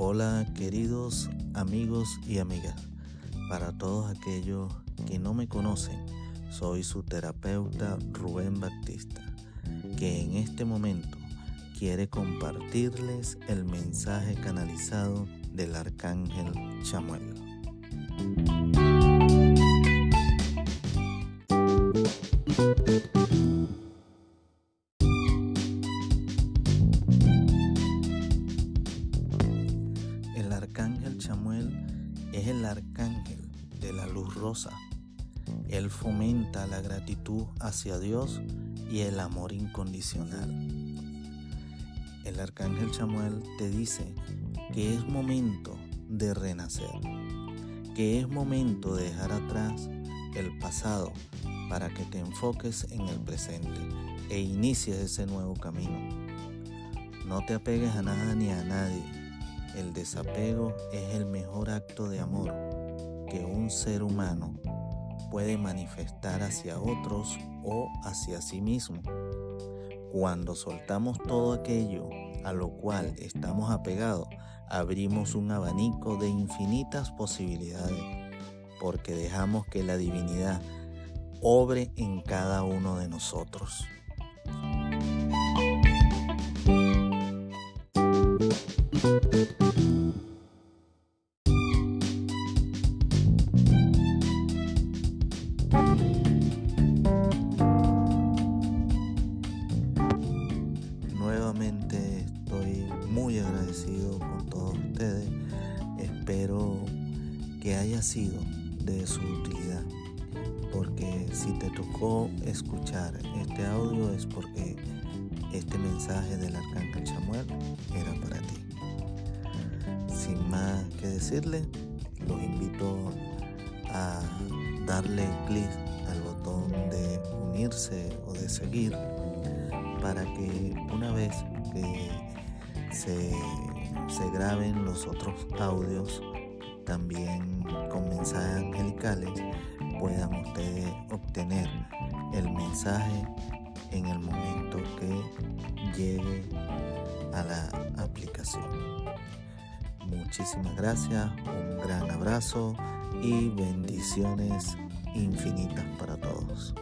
Hola queridos amigos y amigas. Para todos aquellos que no me conocen, soy su terapeuta Rubén Baptista, que en este momento quiere compartirles el mensaje canalizado del arcángel Chamuel. Es el arcángel de la luz rosa. Él fomenta la gratitud hacia Dios y el amor incondicional. El arcángel Chamuel te dice que es momento de renacer, que es momento de dejar atrás el pasado para que te enfoques en el presente e inicies ese nuevo camino. No te apegues a nada ni a nadie el desapego es el mejor acto de amor que un ser humano puede manifestar hacia otros o hacia sí mismo. Cuando soltamos todo aquello a lo cual estamos apegados, abrimos un abanico de infinitas posibilidades, porque dejamos que la divinidad obre en cada uno de nosotros. Con todos ustedes. Espero que haya sido de su utilidad. Porque si te tocó escuchar este audio es porque este mensaje del Arcángel Samuel era para ti. Sin más que decirle, los invito a darle clic al botón de unirse o de seguir para que una vez que se, se graben los otros audios también con mensajes angelicales puedan ustedes obtener el mensaje en el momento que llegue a la aplicación. Muchísimas gracias, un gran abrazo y bendiciones infinitas para todos.